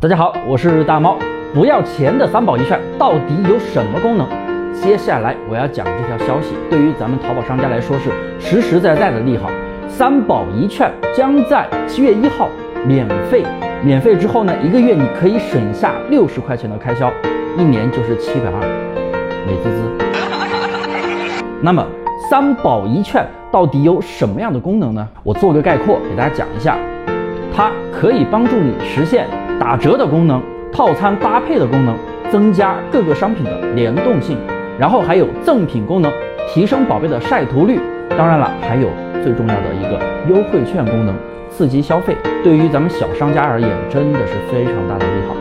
大家好，我是大猫。不要钱的三保一券到底有什么功能？接下来我要讲这条消息，对于咱们淘宝商家来说是实实在在的利好。三保一券将在七月一号免费，免费之后呢，一个月你可以省下六十块钱的开销，一年就是七百二，美滋滋。那么三保一券到底有什么样的功能呢？我做个概括给大家讲一下，它可以帮助你实现。打折的功能、套餐搭配的功能、增加各个商品的联动性，然后还有赠品功能，提升宝贝的晒图率。当然了，还有最重要的一个优惠券功能，刺激消费。对于咱们小商家而言，真的是非常大的利好，